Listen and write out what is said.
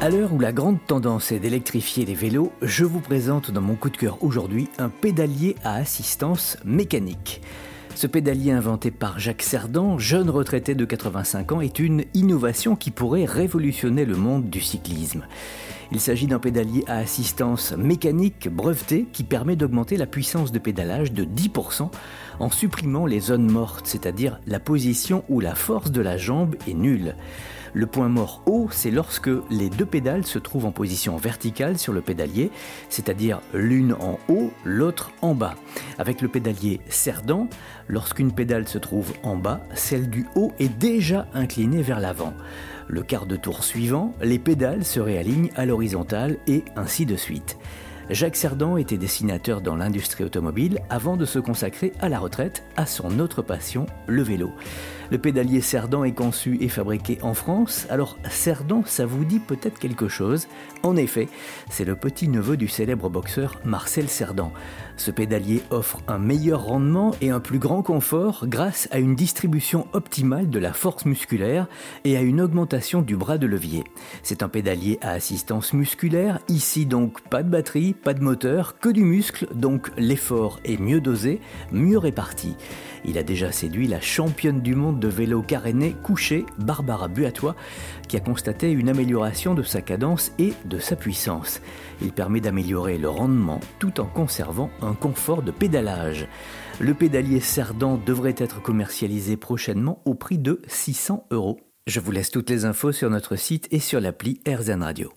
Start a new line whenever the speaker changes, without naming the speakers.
À l'heure où la grande tendance est d'électrifier les vélos, je vous présente dans mon coup de cœur aujourd'hui un pédalier à assistance mécanique. Ce pédalier inventé par Jacques Cerdan, jeune retraité de 85 ans, est une innovation qui pourrait révolutionner le monde du cyclisme. Il s'agit d'un pédalier à assistance mécanique breveté qui permet d'augmenter la puissance de pédalage de 10% en supprimant les zones mortes, c'est-à-dire la position où la force de la jambe est nulle. Le point mort haut, c'est lorsque les deux pédales se trouvent en position verticale sur le pédalier, c'est-à-dire l'une en haut, l'autre en bas. Avec le pédalier cerdant, lorsqu'une pédale se trouve en bas, celle du haut est déjà inclinée vers l'avant. Le quart de tour suivant, les pédales se réalignent à l'horizontale et ainsi de suite. Jacques Cerdan était dessinateur dans l'industrie automobile avant de se consacrer à la retraite à son autre passion, le vélo. Le pédalier Cerdan est conçu et fabriqué en France, alors Cerdan, ça vous dit peut-être quelque chose? En effet, c'est le petit-neveu du célèbre boxeur Marcel Cerdan. Ce pédalier offre un meilleur rendement et un plus grand confort grâce à une distribution optimale de la force musculaire et à une augmentation du bras de levier. C'est un pédalier à assistance musculaire, ici donc pas de batterie, pas de moteur, que du muscle, donc l'effort est mieux dosé, mieux réparti. Il a déjà séduit la championne du monde de vélo caréné couché, Barbara Buatois, qui a constaté une amélioration de sa cadence et de sa puissance. Il permet d'améliorer le rendement tout en conservant un confort de pédalage. Le pédalier Cerdan devrait être commercialisé prochainement au prix de 600 euros. Je vous laisse toutes les infos sur notre site et sur l'appli RZN Radio.